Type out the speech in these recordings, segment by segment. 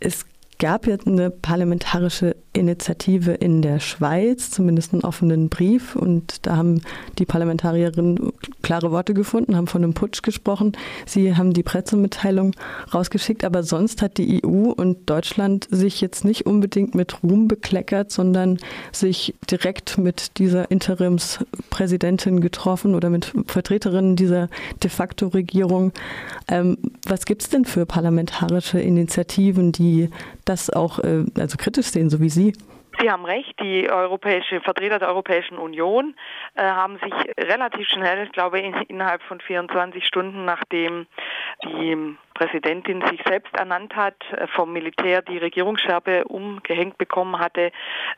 Es gab jetzt eine parlamentarische Initiative in der Schweiz, zumindest einen offenen Brief. Und da haben die Parlamentarierinnen klare Worte gefunden, haben von einem Putsch gesprochen. Sie haben die Pressemitteilung rausgeschickt. Aber sonst hat die EU und Deutschland sich jetzt nicht unbedingt mit Ruhm bekleckert, sondern sich direkt mit dieser Interimspräsidentin getroffen oder mit Vertreterinnen dieser de facto Regierung. Ähm, was gibt es denn für parlamentarische Initiativen, die das auch äh, also kritisch sehen, so wie Sie? Sie haben recht, die europäische Vertreter der Europäischen Union äh, haben sich relativ schnell, ich glaube in, innerhalb von 24 Stunden, nachdem die Präsidentin sich selbst ernannt hat, äh, vom Militär die Regierungsscherbe umgehängt bekommen hatte,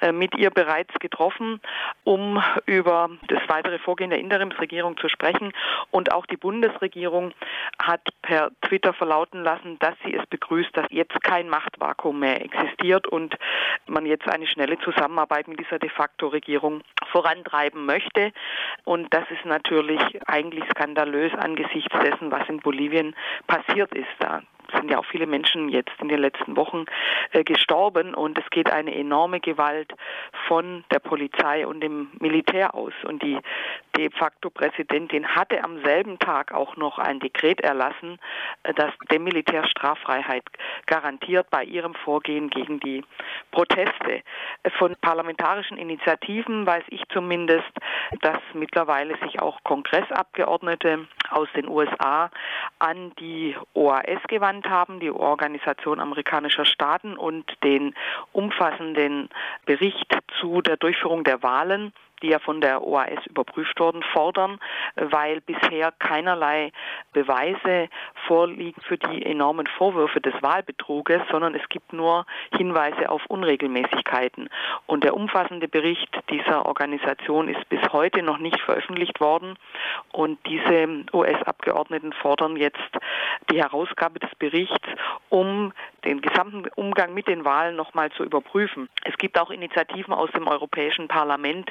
äh, mit ihr bereits getroffen, um über das weitere Vorgehen der Interimsregierung zu sprechen. Und auch die Bundesregierung hat per Twitter verlauten lassen, dass sie es begrüßt, dass jetzt kein Machtvakuum mehr existiert und man jetzt eine schnelle Zusammenarbeit mit dieser de facto Regierung vorantreiben möchte. Und das ist natürlich eigentlich skandalös angesichts dessen, was in Bolivien passiert ist. Da sind ja auch viele Menschen jetzt in den letzten Wochen äh, gestorben und es geht eine enorme Gewalt von der Polizei und dem Militär aus. Und die de facto Präsidentin hatte am selben Tag auch noch ein Dekret erlassen, äh, das dem Militär Straffreiheit garantiert bei ihrem Vorgehen gegen die Proteste. Äh, von parlamentarischen Initiativen weiß ich zumindest, dass mittlerweile sich auch Kongressabgeordnete aus den USA an die OAS gewandt haben, die Organisation amerikanischer Staaten, und den umfassenden Bericht zu der Durchführung der Wahlen die ja von der OAS überprüft wurden, fordern, weil bisher keinerlei Beweise vorliegen für die enormen Vorwürfe des Wahlbetruges, sondern es gibt nur Hinweise auf Unregelmäßigkeiten. Und der umfassende Bericht dieser Organisation ist bis heute noch nicht veröffentlicht worden. Und diese US-Abgeordneten fordern jetzt die Herausgabe des Berichts, um den gesamten Umgang mit den Wahlen nochmal zu überprüfen. Es gibt auch Initiativen aus dem Europäischen Parlament,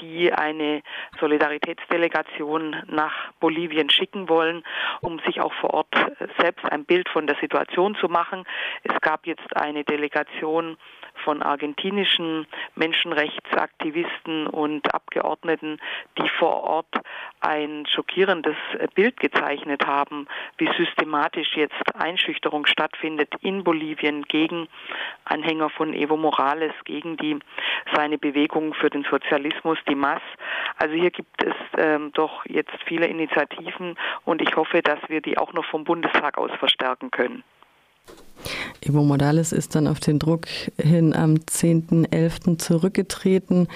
die eine Solidaritätsdelegation nach Bolivien schicken wollen, um sich auch vor Ort selbst ein Bild von der Situation zu machen. Es gab jetzt eine Delegation von argentinischen Menschenrechtsaktivisten und Abgeordneten, die vor Ort ein schockierendes Bild gezeichnet haben, wie systematisch jetzt Einschüchterung stattfindet in Bolivien gegen Anhänger von Evo Morales, gegen die seine Bewegung für den Sozialismus, die MAS. Also hier gibt es ähm, doch jetzt viele Initiativen und ich hoffe, dass wir die auch noch vom Bundestag aus verstärken können. Evo Morales ist dann auf den Druck hin am 10.11. zurückgetreten.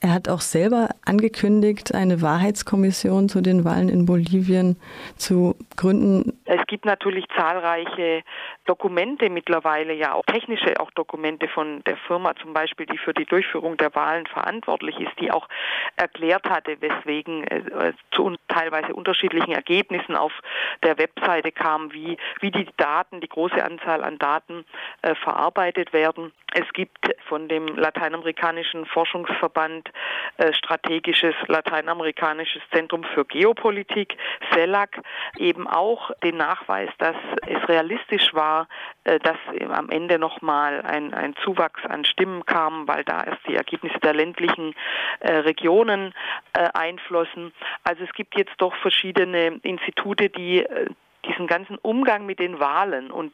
Er hat auch selber angekündigt, eine Wahrheitskommission zu den Wahlen in Bolivien zu gründen. Es gibt natürlich zahlreiche Dokumente mittlerweile, ja auch technische auch Dokumente von der Firma zum Beispiel, die für die Durchführung der Wahlen verantwortlich ist, die auch erklärt hatte, weswegen es zu teilweise unterschiedlichen Ergebnissen auf der Webseite kam, wie, wie die Daten, die große Anzahl an Daten äh, verarbeitet werden. Es gibt von dem lateinamerikanischen Forschungsverband äh, strategisches lateinamerikanisches Zentrum für Geopolitik, CELAC, eben auch den Nachweis, dass es realistisch war, äh, dass am Ende nochmal ein, ein Zuwachs an Stimmen kam, weil da erst die Ergebnisse der ländlichen Regionen einflossen. Also es gibt jetzt doch verschiedene Institute, die diesen ganzen Umgang mit den Wahlen und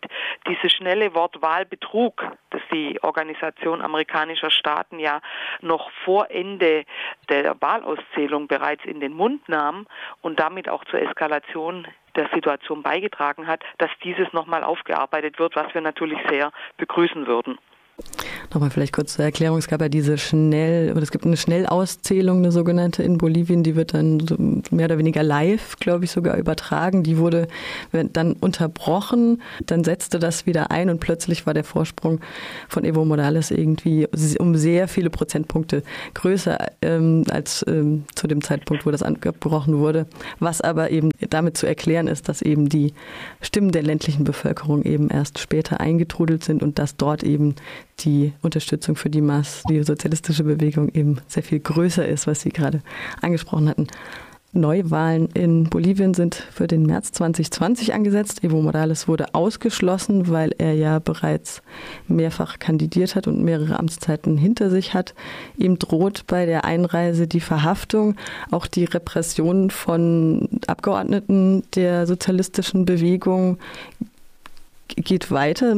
dieses schnelle Wort Wahlbetrug, das die Organisation amerikanischer Staaten ja noch vor Ende der Wahlauszählung bereits in den Mund nahm und damit auch zur Eskalation der Situation beigetragen hat, dass dieses nochmal aufgearbeitet wird, was wir natürlich sehr begrüßen würden. Nochmal vielleicht kurz zur Erklärung. Es gab ja diese schnell, oder es gibt eine Schnellauszählung, eine sogenannte in Bolivien, die wird dann mehr oder weniger live, glaube ich, sogar übertragen. Die wurde dann unterbrochen, dann setzte das wieder ein und plötzlich war der Vorsprung von Evo Morales irgendwie um sehr viele Prozentpunkte größer ähm, als ähm, zu dem Zeitpunkt, wo das angebrochen wurde. Was aber eben damit zu erklären ist, dass eben die Stimmen der ländlichen Bevölkerung eben erst später eingetrudelt sind und dass dort eben die Unterstützung für die Mass, die sozialistische Bewegung eben sehr viel größer ist, was Sie gerade angesprochen hatten. Neuwahlen in Bolivien sind für den März 2020 angesetzt. Evo Morales wurde ausgeschlossen, weil er ja bereits mehrfach kandidiert hat und mehrere Amtszeiten hinter sich hat. Ihm droht bei der Einreise die Verhaftung, auch die Repression von Abgeordneten der sozialistischen Bewegung geht weiter.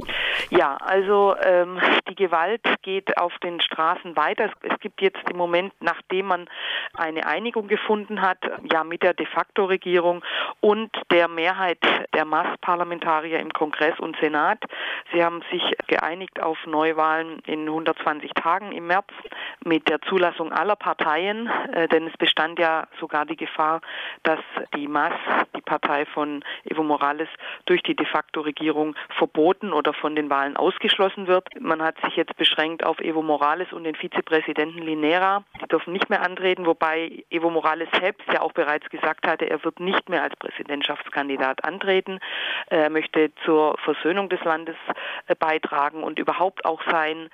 Ja, also ähm, die Gewalt geht auf den Straßen weiter. Es gibt jetzt im Moment, nachdem man eine Einigung gefunden hat, ja mit der de facto Regierung und der Mehrheit der Massparlamentarier im Kongress und Senat. Sie haben sich geeinigt auf Neuwahlen in 120 Tagen im März mit der Zulassung aller Parteien, äh, denn es bestand ja sogar die Gefahr, dass die Mass, die Partei von Evo Morales, durch die de facto Regierung verboten oder von den Wahlen ausgeschlossen wird. Man hat sich jetzt beschränkt auf Evo Morales und den Vizepräsidenten Linera. Die dürfen nicht mehr antreten, wobei Evo Morales selbst ja auch bereits gesagt hatte, er wird nicht mehr als Präsidentschaftskandidat antreten. Er möchte zur Versöhnung des Landes äh, beitragen und überhaupt auch sein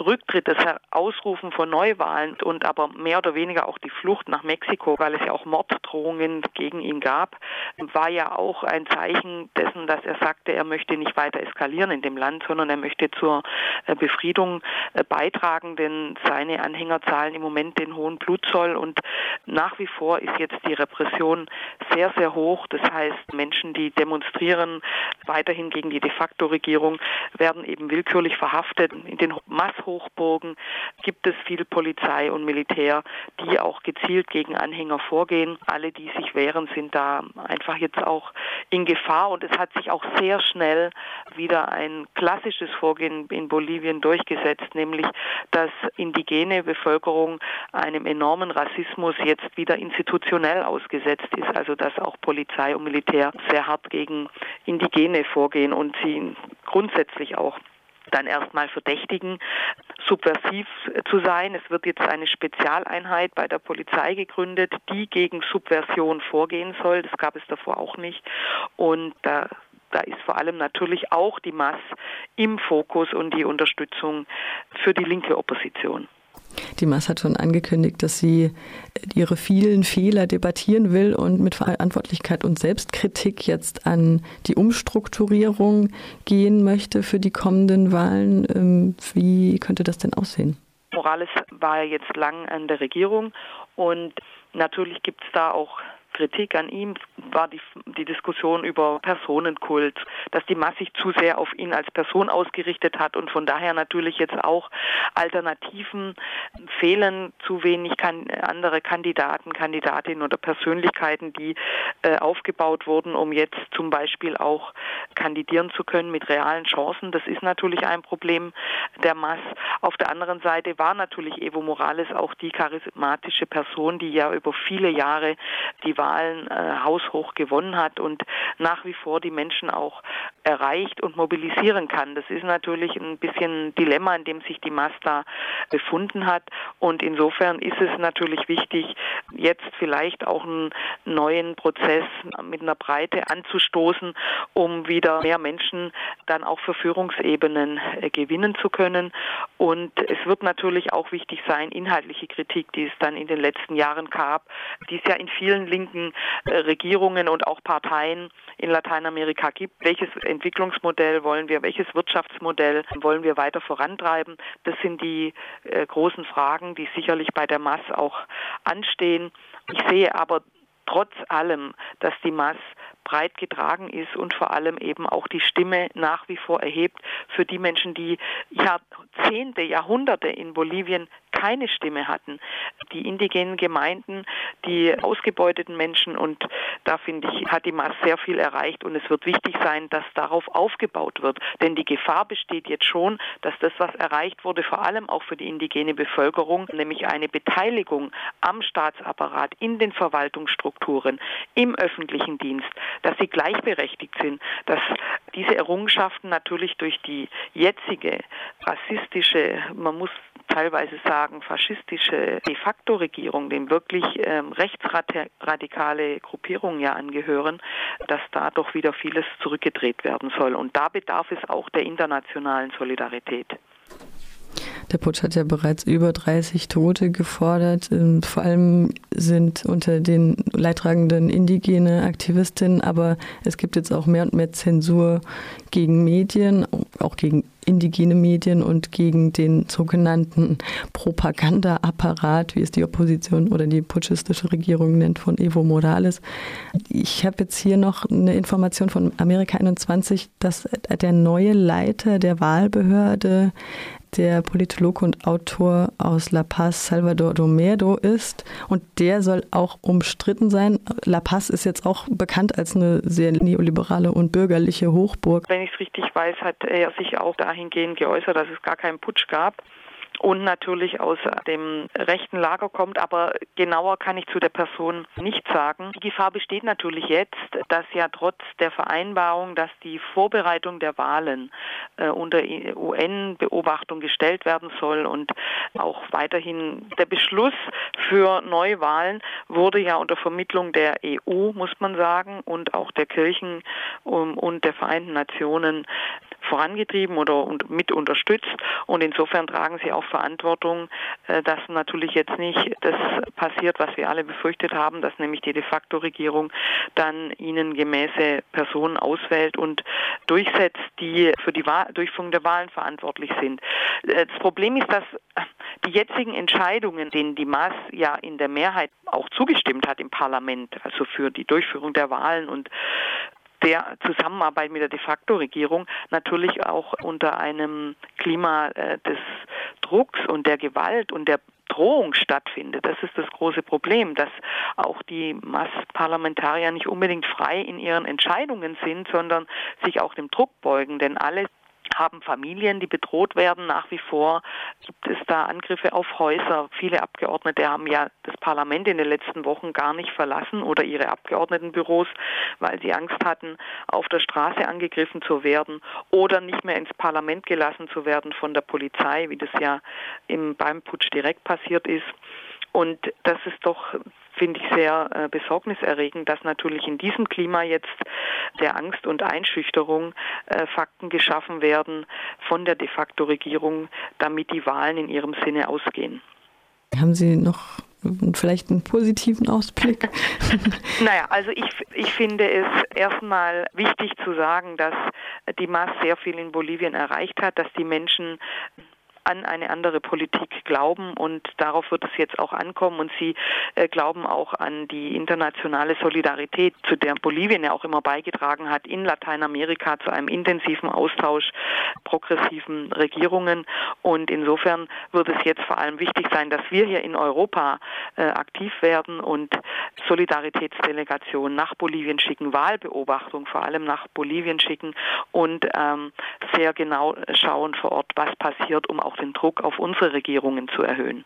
Rücktritt, das Ausrufen von Neuwahlen und aber mehr oder weniger auch die Flucht nach Mexiko, weil es ja auch Morddrohungen gegen ihn gab, war ja auch ein Zeichen dessen, dass er sagte, er möchte nicht weiter eskalieren in dem Land, sondern er möchte zur äh, Befriedung äh, beitragen, denn seine Anhänger zahlen im Moment den hohen Blutzoll und nach wie vor ist jetzt die Repression sehr, sehr hoch. Das heißt, Menschen, die demonstrieren weiterhin gegen die de facto Regierung, werden eben willkürlich verhaftet. In den Mass Hochburgen gibt es viel Polizei und Militär, die auch gezielt gegen Anhänger vorgehen. Alle, die sich wehren, sind da einfach jetzt auch in Gefahr und es hat sich auch sehr schnell wieder ein klassisches Vorgehen in Bolivien durchgesetzt, nämlich dass indigene Bevölkerung einem enormen Rassismus jetzt wieder institutionell ausgesetzt ist, also dass auch Polizei und Militär sehr hart gegen Indigene vorgehen und sie grundsätzlich auch dann erstmal verdächtigen, subversiv zu sein. Es wird jetzt eine Spezialeinheit bei der Polizei gegründet, die gegen Subversion vorgehen soll. Das gab es davor auch nicht. Und da da ist vor allem natürlich auch die Mass im Fokus und die Unterstützung für die linke Opposition. Die Maas hat schon angekündigt, dass sie ihre vielen Fehler debattieren will und mit Verantwortlichkeit und Selbstkritik jetzt an die Umstrukturierung gehen möchte für die kommenden Wahlen. Ähm, wie könnte das denn aussehen? Morales war jetzt lang an der Regierung und natürlich gibt es da auch Kritik an ihm war die, die Diskussion über Personenkult, dass die Masse sich zu sehr auf ihn als Person ausgerichtet hat und von daher natürlich jetzt auch Alternativen fehlen, zu wenig kann, andere Kandidaten, Kandidatinnen oder Persönlichkeiten, die äh, aufgebaut wurden, um jetzt zum Beispiel auch kandidieren zu können mit realen Chancen. Das ist natürlich ein Problem der Mass. Auf der anderen Seite war natürlich Evo Morales auch die charismatische Person, die ja über viele Jahre die Wahlen äh, haushoch gewonnen hat und nach wie vor die Menschen auch erreicht und mobilisieren kann. Das ist natürlich ein bisschen ein Dilemma, in dem sich die Masta befunden hat. Und insofern ist es natürlich wichtig, jetzt vielleicht auch einen neuen Prozess mit einer Breite anzustoßen, um wieder mehr Menschen dann auch für Führungsebenen äh, gewinnen zu können. Und es wird natürlich auch wichtig sein, inhaltliche Kritik, die es dann in den letzten Jahren gab, die es ja in vielen linken äh, Regierungen und auch Parteien in Lateinamerika gibt. Welches Entwicklungsmodell wollen wir, welches Wirtschaftsmodell wollen wir weiter vorantreiben? Das sind die äh, großen Fragen, die sicherlich bei der Mass auch anstehen. Ich sehe aber trotz allem, dass die Mass breit getragen ist und vor allem eben auch die Stimme nach wie vor erhebt für die Menschen, die Jahrzehnte, Jahrhunderte in Bolivien keine Stimme hatten. Die indigenen Gemeinden, die ausgebeuteten Menschen und da finde ich, hat die Maas sehr viel erreicht und es wird wichtig sein, dass darauf aufgebaut wird. Denn die Gefahr besteht jetzt schon, dass das, was erreicht wurde, vor allem auch für die indigene Bevölkerung, nämlich eine Beteiligung am Staatsapparat, in den Verwaltungsstrukturen, im öffentlichen Dienst, dass sie gleichberechtigt sind, dass diese Errungenschaften natürlich durch die jetzige rassistische, man muss teilweise sagen, faschistische de facto Regierung, dem wirklich ähm, rechtsradikale Gruppierungen ja angehören, dass da doch wieder vieles zurückgedreht werden soll. Und da bedarf es auch der internationalen Solidarität. Der Putsch hat ja bereits über 30 Tote gefordert. Ähm, vor allem sind unter den leidtragenden indigene Aktivistinnen, aber es gibt jetzt auch mehr und mehr Zensur gegen Medien, auch gegen indigene Medien und gegen den sogenannten Propagandaapparat, wie es die Opposition oder die putschistische Regierung nennt, von Evo Morales. Ich habe jetzt hier noch eine Information von Amerika 21, dass der neue Leiter der Wahlbehörde der Politologe und Autor aus La Paz, Salvador Domedo, ist. Und der soll auch umstritten sein. La Paz ist jetzt auch bekannt als eine sehr neoliberale und bürgerliche Hochburg. Wenn ich es richtig weiß, hat er sich auch dahingehend geäußert, dass es gar keinen Putsch gab und natürlich aus dem rechten Lager kommt, aber genauer kann ich zu der Person nicht sagen. Die Gefahr besteht natürlich jetzt, dass ja trotz der Vereinbarung, dass die Vorbereitung der Wahlen äh, unter UN-Beobachtung gestellt werden soll und auch weiterhin der Beschluss für Neuwahlen wurde ja unter Vermittlung der EU, muss man sagen, und auch der Kirchen und der Vereinten Nationen vorangetrieben oder mit unterstützt. Und insofern tragen sie auch Verantwortung, äh, dass natürlich jetzt nicht das passiert, was wir alle befürchtet haben, dass nämlich die de facto Regierung dann ihnen gemäße Personen auswählt und durchsetzt, die für die Durchführung der Wahlen verantwortlich sind. Äh, das Problem ist, dass die jetzigen Entscheidungen, denen die Maas ja in der Mehrheit auch zugestimmt hat im Parlament, also für die Durchführung der Wahlen und der Zusammenarbeit mit der de facto Regierung natürlich auch unter einem Klima äh, des Drucks und der Gewalt und der Drohung stattfindet. Das ist das große Problem, dass auch die Massparlamentarier nicht unbedingt frei in ihren Entscheidungen sind, sondern sich auch dem Druck beugen. Denn alle haben Familien, die bedroht werden. Nach wie vor gibt es da Angriffe auf Häuser. Viele Abgeordnete haben ja das Parlament in den letzten Wochen gar nicht verlassen oder ihre Abgeordnetenbüros, weil sie Angst hatten, auf der Straße angegriffen zu werden oder nicht mehr ins Parlament gelassen zu werden von der Polizei, wie das ja im beim Putsch direkt passiert ist. Und das ist doch finde ich sehr äh, besorgniserregend, dass natürlich in diesem Klima jetzt der Angst und Einschüchterung äh, Fakten geschaffen werden von der de facto Regierung, damit die Wahlen in ihrem Sinne ausgehen. Haben Sie noch vielleicht einen positiven Ausblick? naja, also ich, ich finde es erstmal wichtig zu sagen, dass die Maß sehr viel in Bolivien erreicht hat, dass die Menschen an eine andere Politik glauben und darauf wird es jetzt auch ankommen und sie äh, glauben auch an die internationale Solidarität, zu der Bolivien ja auch immer beigetragen hat in Lateinamerika zu einem intensiven Austausch progressiven Regierungen. Und insofern wird es jetzt vor allem wichtig sein, dass wir hier in Europa äh, aktiv werden und Solidaritätsdelegationen nach Bolivien schicken, Wahlbeobachtung vor allem nach Bolivien schicken und ähm, sehr genau schauen vor Ort, was passiert, um auch auch den Druck auf unsere Regierungen zu erhöhen.